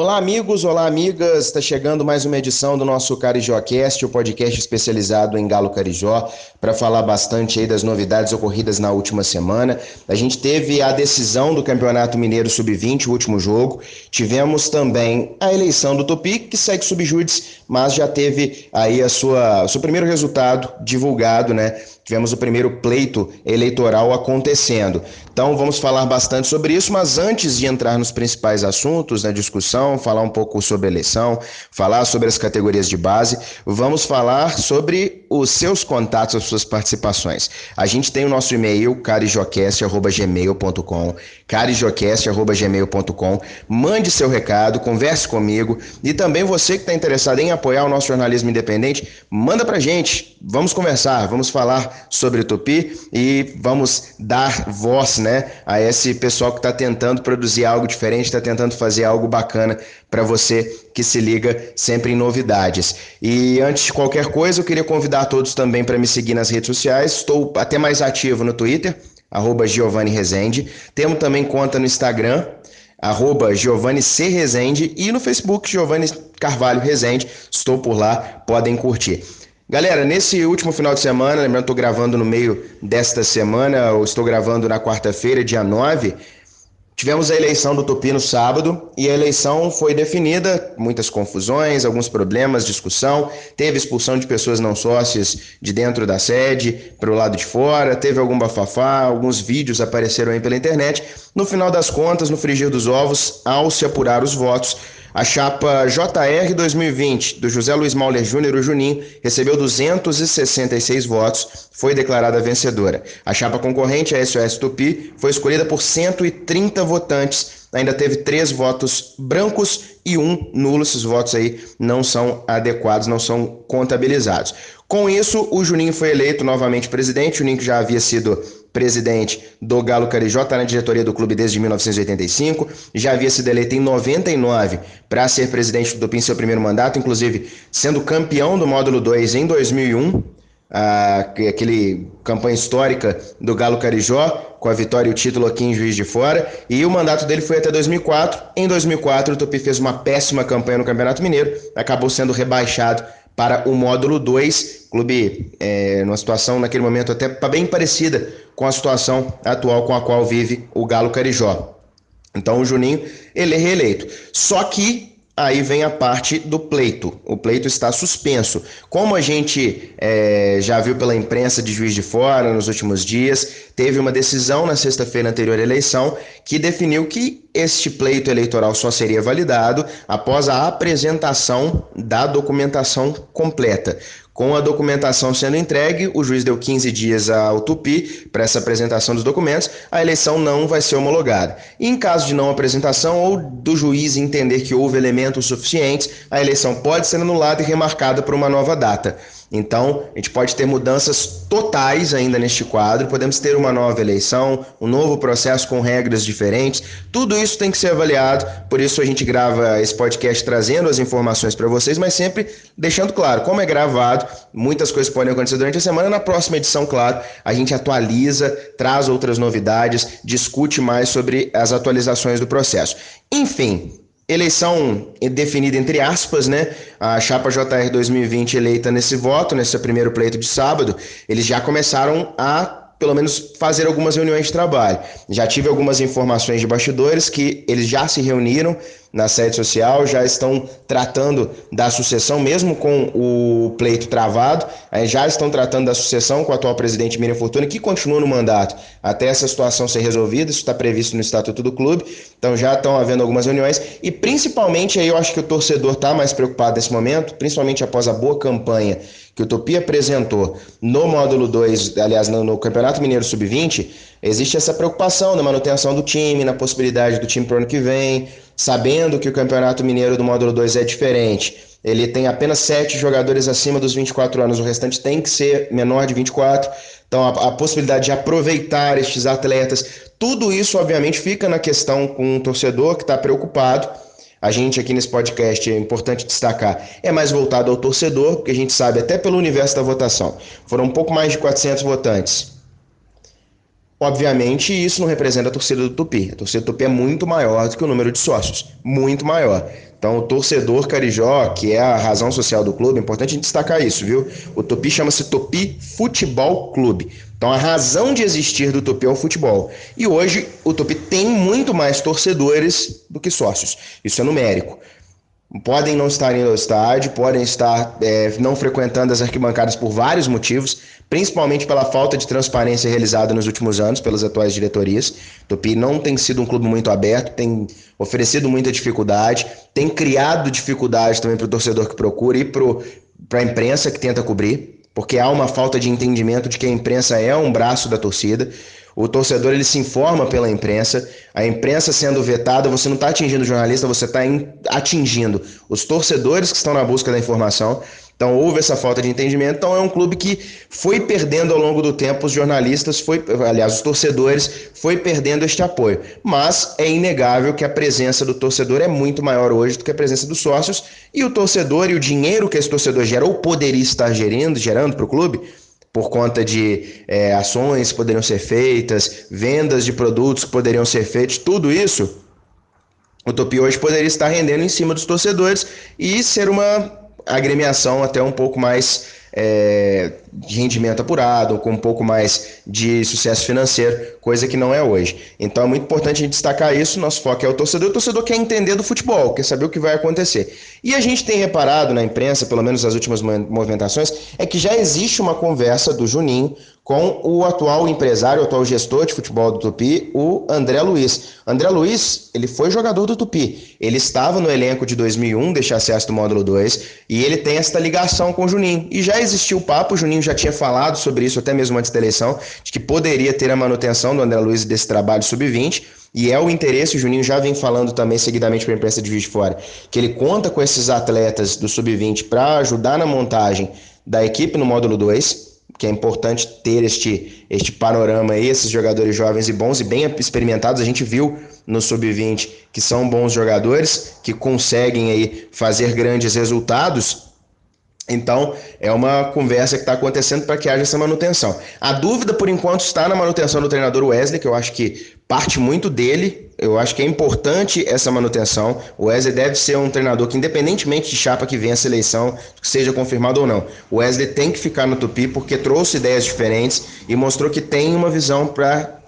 Olá, amigos, olá, amigas. Está chegando mais uma edição do nosso CarijóCast, o podcast especializado em Galo Carijó, para falar bastante aí das novidades ocorridas na última semana. A gente teve a decisão do Campeonato Mineiro Sub-20, o último jogo. Tivemos também a eleição do Tupi, que segue subjúdice, mas já teve aí a sua, o seu primeiro resultado divulgado, né? Tivemos o primeiro pleito eleitoral acontecendo. Então vamos falar bastante sobre isso, mas antes de entrar nos principais assuntos da discussão, falar um pouco sobre eleição, falar sobre as categorias de base, vamos falar sobre os seus contatos, as suas participações. A gente tem o nosso e-mail, carijocast.gmail.com, carijocast.gmail.com. Mande seu recado, converse comigo e também você que está interessado em apoiar o nosso jornalismo independente, manda pra gente. Vamos conversar, vamos falar sobre o Tupi e vamos dar voz né, a esse pessoal que está tentando produzir algo diferente, está tentando fazer algo bacana para você que se liga sempre em novidades. E antes de qualquer coisa, eu queria convidar todos também para me seguir nas redes sociais. Estou até mais ativo no Twitter, arroba Giovanni Rezende. Temos também conta no Instagram, arroba Giovanni C. Rezende e no Facebook Giovanni Carvalho Rezende. Estou por lá, podem curtir. Galera, nesse último final de semana, lembrando, estou gravando no meio desta semana, eu estou gravando na quarta-feira, dia 9. Tivemos a eleição do Tupi no sábado e a eleição foi definida, muitas confusões, alguns problemas, discussão. Teve expulsão de pessoas não sócias de dentro da sede para o lado de fora, teve algum bafafá, alguns vídeos apareceram aí pela internet. No final das contas, no frigir dos ovos, ao se apurar os votos, a chapa JR 2020 do José Luiz Mauler Júnior, o Juninho, recebeu 266 votos, foi declarada vencedora. A chapa concorrente, a SOS Tupi, foi escolhida por 130 votantes. Ainda teve três votos brancos e um nulo. Esses votos aí não são adequados, não são contabilizados. Com isso, o Juninho foi eleito novamente presidente. O Juninho que já havia sido presidente do Galo Carijó, está na diretoria do clube desde 1985, já havia sido eleito em 99 para ser presidente do PIN seu primeiro mandato, inclusive sendo campeão do módulo 2 em 2001, ah, aquele campanha histórica do Galo Carijó, com a vitória e o título aqui em Juiz de Fora, e o mandato dele foi até 2004. Em 2004, o Tupi fez uma péssima campanha no Campeonato Mineiro, acabou sendo rebaixado para o módulo 2, clube é, numa situação naquele momento até bem parecida com a situação atual com a qual vive o Galo Carijó. Então o Juninho, ele é reeleito. Só que aí vem a parte do pleito. O pleito está suspenso. Como a gente é, já viu pela imprensa de Juiz de Fora nos últimos dias, teve uma decisão na sexta-feira anterior à eleição que definiu que este pleito eleitoral só seria validado após a apresentação da documentação completa. Com a documentação sendo entregue, o juiz deu 15 dias ao Tupi para essa apresentação dos documentos, a eleição não vai ser homologada. E em caso de não apresentação ou do juiz entender que houve elementos suficientes, a eleição pode ser anulada e remarcada para uma nova data. Então, a gente pode ter mudanças totais ainda neste quadro, podemos ter uma nova eleição, um novo processo com regras diferentes. Tudo isso tem que ser avaliado, por isso a gente grava esse podcast trazendo as informações para vocês, mas sempre deixando claro, como é gravado, muitas coisas podem acontecer durante a semana. Na próxima edição, claro, a gente atualiza, traz outras novidades, discute mais sobre as atualizações do processo. Enfim, Eleição definida entre aspas, né? A chapa JR 2020 eleita nesse voto, nesse primeiro pleito de sábado, eles já começaram a pelo menos fazer algumas reuniões de trabalho. Já tive algumas informações de bastidores que eles já se reuniram na sede social, já estão tratando da sucessão, mesmo com o pleito travado, já estão tratando da sucessão com o atual presidente Miriam Fortuna, que continua no mandato até essa situação ser resolvida, isso está previsto no Estatuto do Clube, então já estão havendo algumas reuniões, e principalmente aí eu acho que o torcedor está mais preocupado nesse momento, principalmente após a boa campanha que o Tupi apresentou no módulo 2, aliás, no, no Campeonato Mineiro Sub-20, existe essa preocupação na manutenção do time, na possibilidade do time para o ano que vem, sabendo que o Campeonato Mineiro do módulo 2 é diferente. Ele tem apenas sete jogadores acima dos 24 anos, o restante tem que ser menor de 24. Então, a, a possibilidade de aproveitar estes atletas, tudo isso, obviamente, fica na questão com o torcedor que está preocupado a gente aqui nesse podcast, é importante destacar, é mais voltado ao torcedor, porque a gente sabe, até pelo universo da votação, foram um pouco mais de 400 votantes. Obviamente, isso não representa a torcida do Tupi. A torcida do Tupi é muito maior do que o número de sócios, muito maior. Então, o torcedor carijó, que é a razão social do clube, é importante destacar isso, viu? O Tupi chama-se Tupi Futebol Clube. Então, a razão de existir do Tupi é o futebol. E hoje, o Tupi tem muito mais torcedores do que sócios. Isso é numérico podem não estar indo ao estádio, podem estar é, não frequentando as arquibancadas por vários motivos, principalmente pela falta de transparência realizada nos últimos anos pelas atuais diretorias. Tupi não tem sido um clube muito aberto, tem oferecido muita dificuldade, tem criado dificuldade também para o torcedor que procura e para a imprensa que tenta cobrir, porque há uma falta de entendimento de que a imprensa é um braço da torcida. O torcedor ele se informa pela imprensa. A imprensa sendo vetada, você não está atingindo o jornalista, você está atingindo os torcedores que estão na busca da informação. Então houve essa falta de entendimento. Então é um clube que foi perdendo ao longo do tempo os jornalistas, foi, aliás, os torcedores, foi perdendo este apoio. Mas é inegável que a presença do torcedor é muito maior hoje do que a presença dos sócios. E o torcedor e o dinheiro que esse torcedor gera ou poderia estar gerando, gerando para o clube, por conta de é, ações que poderiam ser feitas, vendas de produtos que poderiam ser feitos, tudo isso, o Topi hoje poderia estar rendendo em cima dos torcedores e ser uma agremiação até um pouco mais é, de rendimento apurado, com um pouco mais de sucesso financeiro, coisa que não é hoje. Então é muito importante a gente destacar isso. Nosso foco é o torcedor. O torcedor quer entender do futebol, quer saber o que vai acontecer. E a gente tem reparado na imprensa, pelo menos nas últimas movimentações, é que já existe uma conversa do Juninho com o atual empresário, o atual gestor de futebol do Tupi, o André Luiz. André Luiz, ele foi jogador do Tupi. Ele estava no elenco de 2001 deste acesso do módulo 2 e ele tem esta ligação com o Juninho. E já existiu o papo, o Juninho já tinha falado sobre isso até mesmo antes da eleição, de que poderia ter a manutenção do André Luiz desse trabalho sub-20. E é o interesse, o Juninho já vem falando também seguidamente para a imprensa de Juiz de Fora, que ele conta com esses atletas do sub-20 para ajudar na montagem da equipe no módulo 2 que é importante ter este, este panorama aí, esses jogadores jovens e bons e bem experimentados. A gente viu no Sub-20 que são bons jogadores, que conseguem aí fazer grandes resultados. Então, é uma conversa que está acontecendo para que haja essa manutenção. A dúvida, por enquanto, está na manutenção do treinador Wesley, que eu acho que parte muito dele. Eu acho que é importante essa manutenção. O Wesley deve ser um treinador que, independentemente de chapa que venha a seleção, seja confirmado ou não, o Wesley tem que ficar no Tupi porque trouxe ideias diferentes e mostrou que tem uma visão para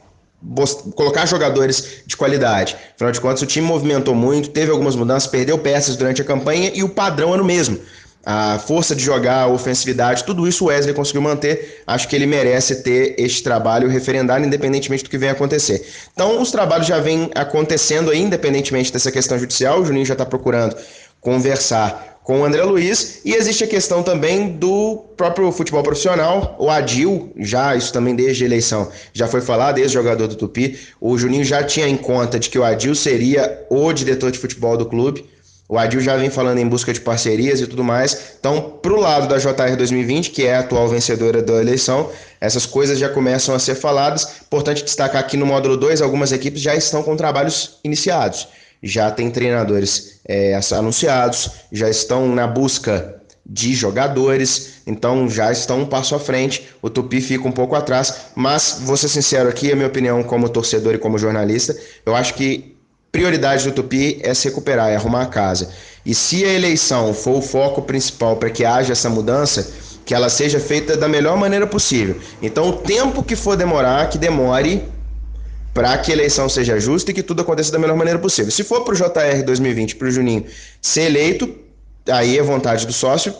colocar jogadores de qualidade. Afinal de contas, o time movimentou muito, teve algumas mudanças, perdeu peças durante a campanha e o padrão era o mesmo a força de jogar, a ofensividade, tudo isso o Wesley conseguiu manter. Acho que ele merece ter este trabalho referendado, independentemente do que venha acontecer. Então, os trabalhos já vêm acontecendo aí, independentemente dessa questão judicial. O Juninho já está procurando conversar com o André Luiz. E existe a questão também do próprio futebol profissional. O Adil, já, isso também desde a eleição, já foi falado, desde jogador do Tupi. O Juninho já tinha em conta de que o Adil seria o diretor de futebol do clube. O Adil já vem falando em busca de parcerias e tudo mais. Então, para o lado da JR 2020, que é a atual vencedora da eleição, essas coisas já começam a ser faladas. Importante destacar aqui no módulo 2, algumas equipes já estão com trabalhos iniciados. Já tem treinadores é, anunciados, já estão na busca de jogadores, então já estão um passo à frente. O Tupi fica um pouco atrás, mas vou ser sincero aqui, a minha opinião como torcedor e como jornalista, eu acho que prioridade do Tupi é se recuperar, é arrumar a casa. E se a eleição for o foco principal para que haja essa mudança, que ela seja feita da melhor maneira possível. Então, o tempo que for demorar, que demore para que a eleição seja justa e que tudo aconteça da melhor maneira possível. Se for para o JR 2020, para o Juninho ser eleito, aí é vontade do sócio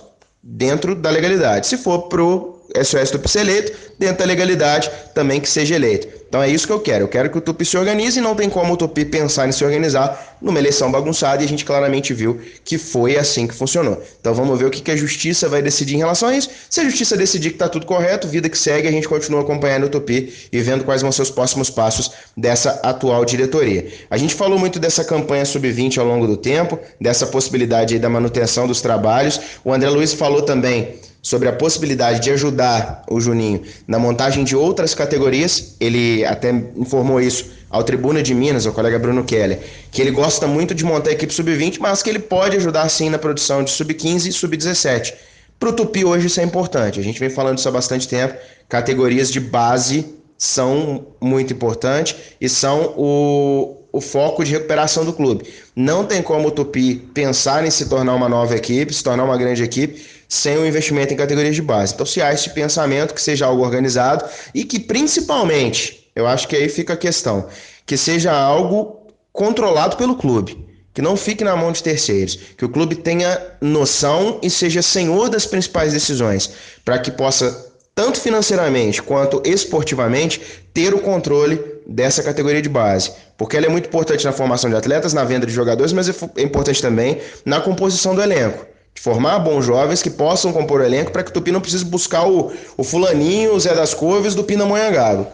dentro da legalidade. Se for para o SOS Tupi ser eleito, dentro da legalidade também que seja eleito. Então é isso que eu quero. Eu quero que o Tupi se organize e não tem como o Tupi pensar em se organizar numa eleição bagunçada e a gente claramente viu que foi assim que funcionou. Então vamos ver o que a justiça vai decidir em relação a isso. Se a justiça decidir que está tudo correto, vida que segue, a gente continua acompanhando o Tupi e vendo quais vão ser os próximos passos dessa atual diretoria. A gente falou muito dessa campanha sub-20 ao longo do tempo, dessa possibilidade da manutenção dos trabalhos. O André Luiz falou também sobre a possibilidade de ajudar o Juninho na montagem de outras categorias. Ele até informou isso ao Tribuna de Minas, ao colega Bruno Keller, que ele gosta muito de montar a equipe sub-20, mas que ele pode ajudar sim na produção de sub-15 e sub-17. Para o Tupi hoje isso é importante. A gente vem falando isso há bastante tempo. Categorias de base são muito importantes e são o, o foco de recuperação do clube. Não tem como o Tupi pensar em se tornar uma nova equipe, se tornar uma grande equipe, sem o um investimento em categorias de base. Então, se há esse pensamento que seja algo organizado e que, principalmente, eu acho que aí fica a questão, que seja algo controlado pelo clube, que não fique na mão de terceiros, que o clube tenha noção e seja senhor das principais decisões, para que possa tanto financeiramente quanto esportivamente, ter o controle dessa categoria de base. Porque ela é muito importante na formação de atletas, na venda de jogadores, mas é, é importante também na composição do elenco. De formar bons jovens que possam compor o elenco para que o Tupi não precise buscar o, o fulaninho, o Zé das Couves do Pindamonhangaba.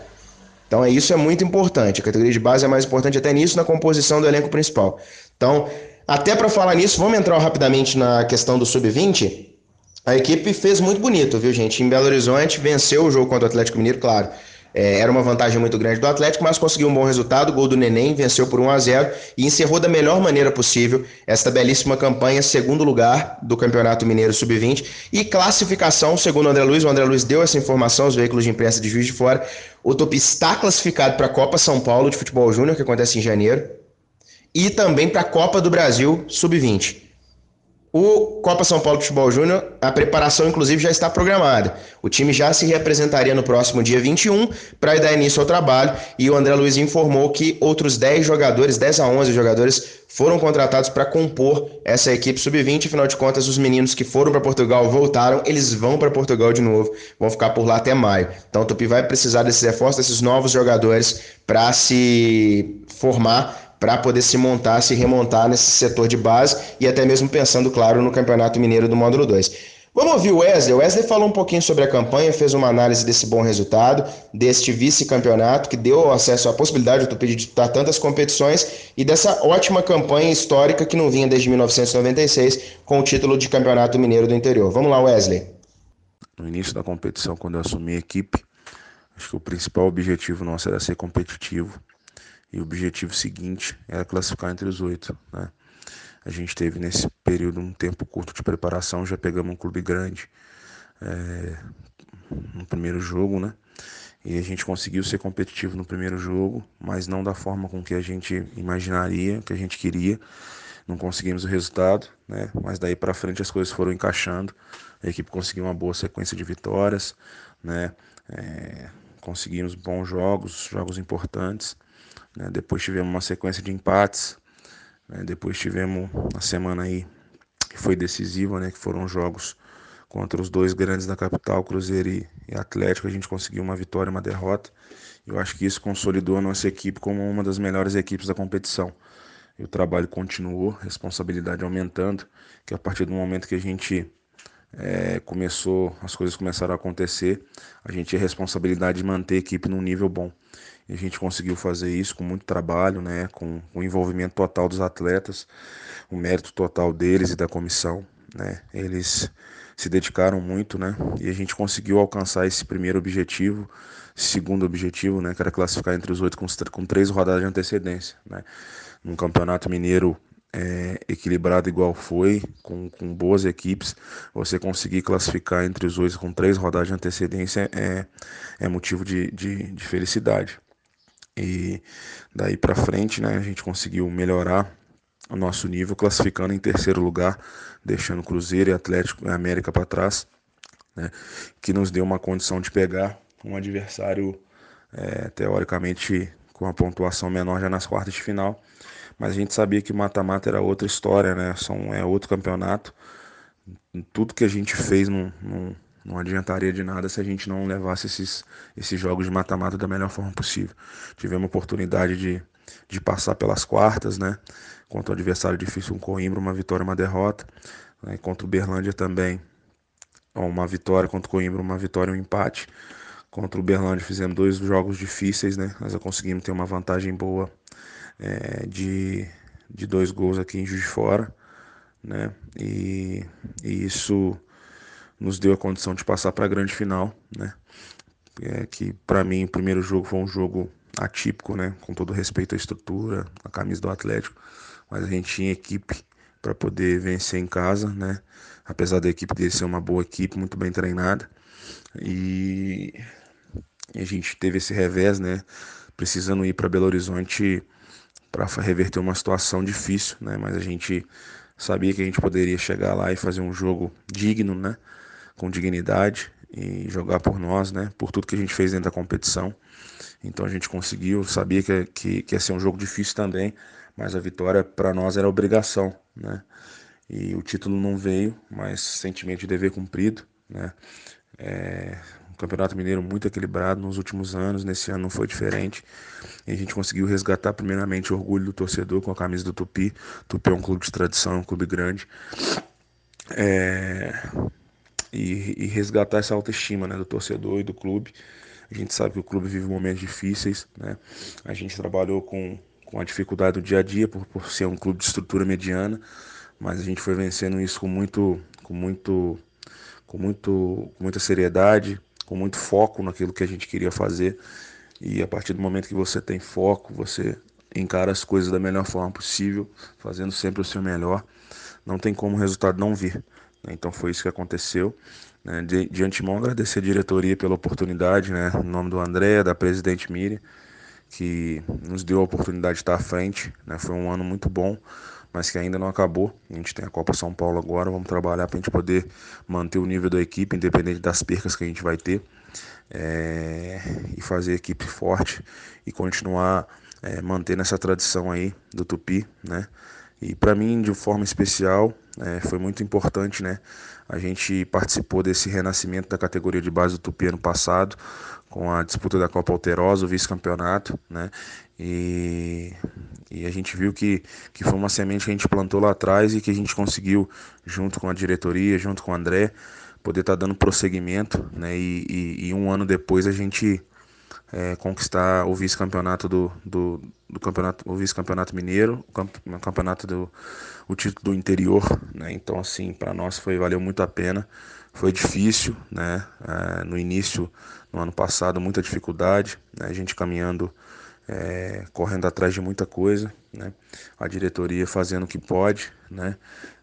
Então é isso é muito importante. A categoria de base é mais importante até nisso na composição do elenco principal. Então, até para falar nisso, vamos entrar rapidamente na questão do sub-20. A equipe fez muito bonito, viu, gente? Em Belo Horizonte, venceu o jogo contra o Atlético Mineiro, claro. É, era uma vantagem muito grande do Atlético, mas conseguiu um bom resultado. Gol do Neném, venceu por 1 a 0 e encerrou da melhor maneira possível esta belíssima campanha, segundo lugar do Campeonato Mineiro Sub-20 e classificação, segundo o André Luiz. O André Luiz deu essa informação aos veículos de imprensa de Juiz de Fora. O Tupi está classificado para a Copa São Paulo de Futebol Júnior, que acontece em janeiro, e também para a Copa do Brasil Sub-20. O Copa São Paulo Futebol Júnior, a preparação inclusive já está programada. O time já se representaria no próximo dia 21 para dar início ao trabalho e o André Luiz informou que outros 10 jogadores, 10 a 11 jogadores, foram contratados para compor essa equipe sub-20. Afinal de contas, os meninos que foram para Portugal voltaram, eles vão para Portugal de novo, vão ficar por lá até maio. Então o Tupi vai precisar desses reforços, desses novos jogadores para se formar para poder se montar, se remontar nesse setor de base e até mesmo pensando, claro, no Campeonato Mineiro do Módulo 2. Vamos ouvir o Wesley. O Wesley falou um pouquinho sobre a campanha, fez uma análise desse bom resultado, deste vice-campeonato, que deu acesso à possibilidade do Tupi de disputar tantas competições e dessa ótima campanha histórica que não vinha desde 1996 com o título de Campeonato Mineiro do Interior. Vamos lá, Wesley. No início da competição, quando eu assumi a equipe, acho que o principal objetivo nosso era ser competitivo e o objetivo seguinte era classificar entre os oito. Né? A gente teve nesse período um tempo curto de preparação, já pegamos um clube grande é, no primeiro jogo, né? E a gente conseguiu ser competitivo no primeiro jogo, mas não da forma com que a gente imaginaria, que a gente queria. Não conseguimos o resultado, né? Mas daí para frente as coisas foram encaixando. A equipe conseguiu uma boa sequência de vitórias, né? É, conseguimos bons jogos, jogos importantes. Né? Depois tivemos uma sequência de empates. Né? Depois tivemos uma semana aí que foi decisiva, né? que foram jogos contra os dois grandes da capital, Cruzeiro e, Atlético. A gente conseguiu uma vitória e uma derrota. Eu acho que isso consolidou a nossa equipe como uma das melhores equipes da competição. E o trabalho continuou, responsabilidade aumentando, que a partir do momento que a gente é, começou, as coisas começaram a acontecer, a gente tinha responsabilidade de manter a equipe num nível bom. E a gente conseguiu fazer isso com muito trabalho, né, com o envolvimento total dos atletas, o mérito total deles e da comissão. Né, eles se dedicaram muito, né, e a gente conseguiu alcançar esse primeiro objetivo, segundo objetivo, né, que era classificar entre os oito com, com três rodadas de antecedência. Né. Num campeonato mineiro é, equilibrado igual foi, com, com boas equipes, você conseguir classificar entre os oito com três rodadas de antecedência é, é motivo de, de, de felicidade. E daí para frente, né, a gente conseguiu melhorar o nosso nível, classificando em terceiro lugar, deixando Cruzeiro e Atlético e América para trás, né, que nos deu uma condição de pegar um adversário é, teoricamente com uma pontuação menor já nas quartas de final. Mas a gente sabia que mata-mata era outra história, né? São, é outro campeonato. Tudo que a gente fez não, não adiantaria de nada se a gente não levasse esses, esses jogos de mata-mata da melhor forma possível. Tivemos a oportunidade de, de passar pelas quartas, né? Contra o adversário difícil, um Coimbra, uma vitória, uma derrota. Né? Contra o Berlândia também, uma vitória. Contra o Coimbra, uma vitória um empate. Contra o Berlândia fizemos dois jogos difíceis, né? Mas conseguimos ter uma vantagem boa é, de, de dois gols aqui em Juiz de Fora, né? E, e isso nos deu a condição de passar para a grande final, né? É que para mim o primeiro jogo foi um jogo atípico, né? Com todo respeito à estrutura, a camisa do Atlético, mas a gente tinha equipe para poder vencer em casa, né? Apesar da equipe dele ser uma boa equipe, muito bem treinada. E a gente teve esse revés, né? Precisando ir para Belo Horizonte para reverter uma situação difícil, né? Mas a gente sabia que a gente poderia chegar lá e fazer um jogo digno, né? Com dignidade e jogar por nós, né? Por tudo que a gente fez dentro da competição. Então a gente conseguiu, sabia que, que, que ia ser um jogo difícil também, mas a vitória para nós era obrigação, né? E o título não veio, mas sentimento de dever cumprido, né? É, um campeonato mineiro muito equilibrado nos últimos anos, nesse ano não foi diferente. E a gente conseguiu resgatar primeiramente o orgulho do torcedor com a camisa do Tupi. Tupi é um clube de tradição, um clube grande. É, e, e, resgatar essa autoestima né, do torcedor e do clube. A gente sabe que o clube vive momentos difíceis, né? A gente trabalhou com, com a dificuldade do dia a dia por, por ser um clube de estrutura mediana, mas a gente foi vencendo isso com muito, com muito, com muito, com muita seriedade, com muito foco naquilo que a gente queria fazer. E a partir do momento que você tem foco, você encara as coisas da melhor forma possível, fazendo sempre o seu melhor. Não tem como o resultado não vir. Né? Então foi isso que aconteceu. Né? De, de antemão, agradecer a diretoria pela oportunidade, né? em nome do André, da presidente Miri, que nos deu a oportunidade de estar à frente. Né? Foi um ano muito bom, mas que ainda não acabou. A gente tem a Copa São Paulo agora, vamos trabalhar para a gente poder manter o nível da equipe, independente das percas que a gente vai ter, é... e fazer a equipe forte e continuar é, mantendo essa tradição aí do Tupi, né? E para mim, de forma especial, é, foi muito importante, né? A gente participou desse renascimento da categoria de base do Tupi ano passado, com a disputa da Copa Alterosa, o vice-campeonato, né? E, e a gente viu que, que foi uma semente que a gente plantou lá atrás e que a gente conseguiu, junto com a diretoria, junto com o André, poder estar tá dando prosseguimento, né? E, e, e um ano depois a gente é, conquistar o vice-campeonato do, do, do, campeonato, o vice-campeonato mineiro, o campeonato do o título do interior, né? Então assim, para nós foi valeu muito a pena. Foi difícil, né? É, no início, no ano passado, muita dificuldade, né? a gente caminhando, é, correndo atrás de muita coisa, né? A diretoria fazendo o que pode, né?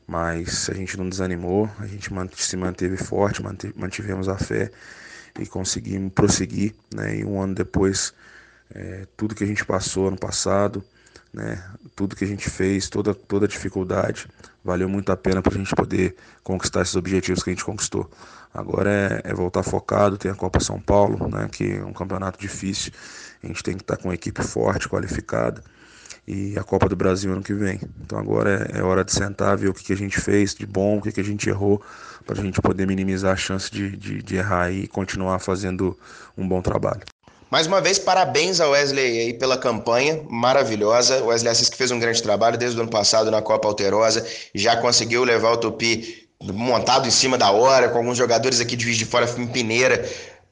Mas a gente não desanimou, a gente se manteve forte, mantivemos a fé e conseguimos prosseguir, né? E um ano depois, é, tudo que a gente passou ano passado, né? Tudo que a gente fez, toda toda a dificuldade, valeu muito a pena para a gente poder conquistar esses objetivos que a gente conquistou. Agora é, é, voltar focado, tem a Copa São Paulo, né? Que é um campeonato difícil, a gente tem que estar tá com uma equipe forte, qualificada e a Copa do Brasil ano que vem. Então agora é, é hora de sentar, ver o que, que a gente fez de bom, o que, que a gente errou, para a gente poder minimizar a chance de, de, de errar e continuar fazendo um bom trabalho. Mais uma vez, parabéns ao Wesley aí pela campanha maravilhosa. O Wesley Assis que fez um grande trabalho desde o ano passado na Copa Alterosa, já conseguiu levar o Tupi montado em cima da hora, com alguns jogadores aqui de Juiz de Fora Pineira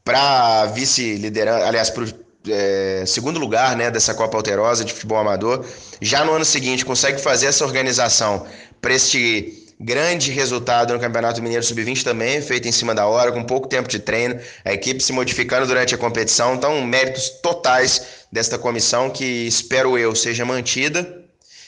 para vice-liderança, aliás, para é, segundo lugar né, dessa Copa Alterosa de futebol amador. Já no ano seguinte, consegue fazer essa organização para este grande resultado no Campeonato Mineiro Sub-20 também, feito em cima da hora, com pouco tempo de treino, a equipe se modificando durante a competição. Então, méritos totais desta comissão que espero eu seja mantida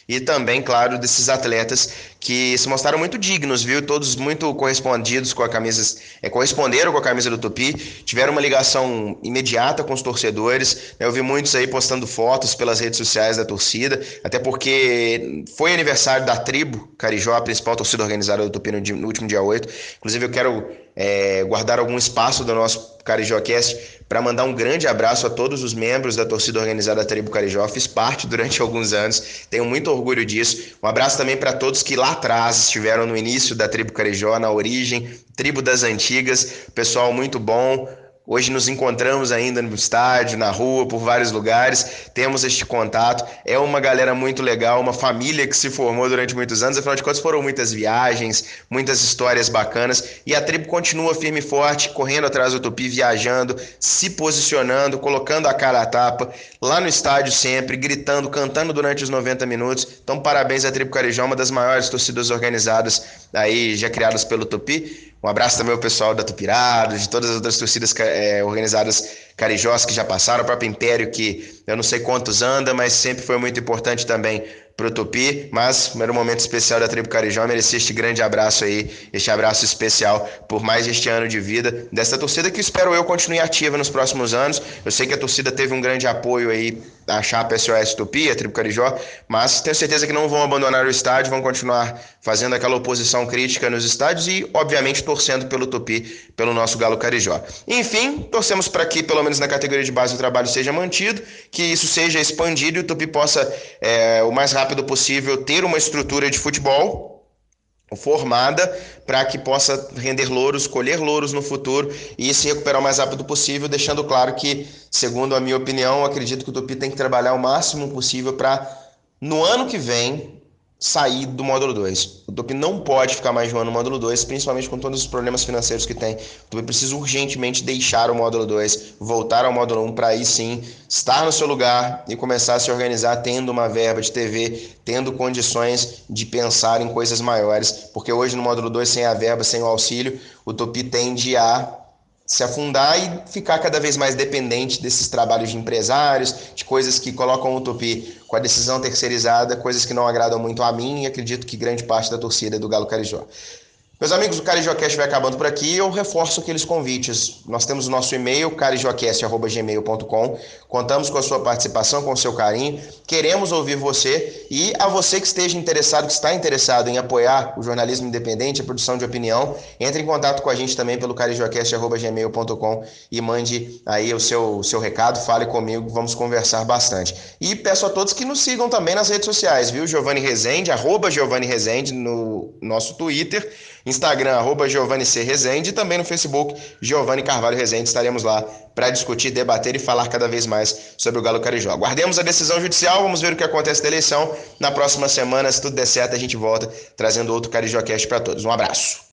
e também, claro, desses atletas que se mostraram muito dignos, viu? Todos muito correspondidos com a camisa, é, corresponderam com a camisa do Tupi, tiveram uma ligação imediata com os torcedores. Né? Eu vi muitos aí postando fotos pelas redes sociais da torcida, até porque foi aniversário da tribo Carijó, a principal torcida organizada do Tupi no, no último dia 8. Inclusive, eu quero é, guardar algum espaço do nosso CarijóCast para mandar um grande abraço a todos os membros da torcida organizada da Tribo Carijó. Fiz parte durante alguns anos, tenho muito orgulho disso. Um abraço também para todos que lá atrás estiveram no início da Tribo Carijó, na origem, Tribo das Antigas, pessoal muito bom. Hoje nos encontramos ainda no estádio, na rua, por vários lugares, temos este contato. É uma galera muito legal, uma família que se formou durante muitos anos. Afinal de contas, foram muitas viagens, muitas histórias bacanas. E a tribo continua firme e forte, correndo atrás do Tupi, viajando, se posicionando, colocando a cara à tapa, lá no estádio sempre, gritando, cantando durante os 90 minutos. Então, parabéns à Tribo Carijó, uma das maiores torcidas organizadas aí já criadas pelo Tupi. Um abraço também ao pessoal da Tupirado, de todas as outras torcidas é, organizadas carijós que já passaram, o próprio Império, que eu não sei quantos anda, mas sempre foi muito importante também para o Tupi, mas primeiro momento especial da tribo Carijó merecia este grande abraço aí, este abraço especial por mais este ano de vida dessa torcida que espero eu continue ativa nos próximos anos. Eu sei que a torcida teve um grande apoio aí a chapa SOS Tupi, a tribo Carijó, mas tenho certeza que não vão abandonar o estádio, vão continuar fazendo aquela oposição crítica nos estádios e, obviamente, torcendo pelo Tupi, pelo nosso Galo Carijó. Enfim, torcemos para que, pelo menos na categoria de base, o trabalho seja mantido, que isso seja expandido e o Tupi possa, é, o mais rápido possível, ter uma estrutura de futebol formada para que possa render louros, colher louros no futuro e se recuperar o mais rápido possível, deixando claro que, segundo a minha opinião, acredito que o Tupi tem que trabalhar o máximo possível para, no ano que vem, sair do módulo 2. O Tupi não pode ficar mais de um ano no módulo 2, principalmente com todos os problemas financeiros que tem. O Tupi precisa urgentemente deixar o módulo 2, voltar ao módulo 1 um, para aí sim estar no seu lugar e começar a se organizar tendo uma verba de TV, tendo condições de pensar em coisas maiores, porque hoje no módulo 2 sem a verba, sem o auxílio, o Tupi tende a se afundar e ficar cada vez mais dependente desses trabalhos de empresários, de coisas que colocam o Tupi com a decisão terceirizada, coisas que não agradam muito a mim e acredito que grande parte da torcida do Galo Carijó. Meus amigos, o CarijoCast vai acabando por aqui. Eu reforço aqueles convites. Nós temos o nosso e-mail, carijoacast.gmail.com. Contamos com a sua participação, com o seu carinho. Queremos ouvir você e a você que esteja interessado, que está interessado em apoiar o jornalismo independente, a produção de opinião, entre em contato com a gente também pelo carijoacast.gmail.com e mande aí o seu, o seu recado, fale comigo, vamos conversar bastante. E peço a todos que nos sigam também nas redes sociais, viu? Giovanni Rezende, arroba Giovanni Rezende no nosso Twitter Instagram, arroba Giovanni C. Rezende e também no Facebook, Giovanni Carvalho Rezende. Estaremos lá para discutir, debater e falar cada vez mais sobre o Galo Carijó. Guardemos a decisão judicial, vamos ver o que acontece da eleição. Na próxima semana, se tudo der certo, a gente volta trazendo outro Carijó Cast para todos. Um abraço.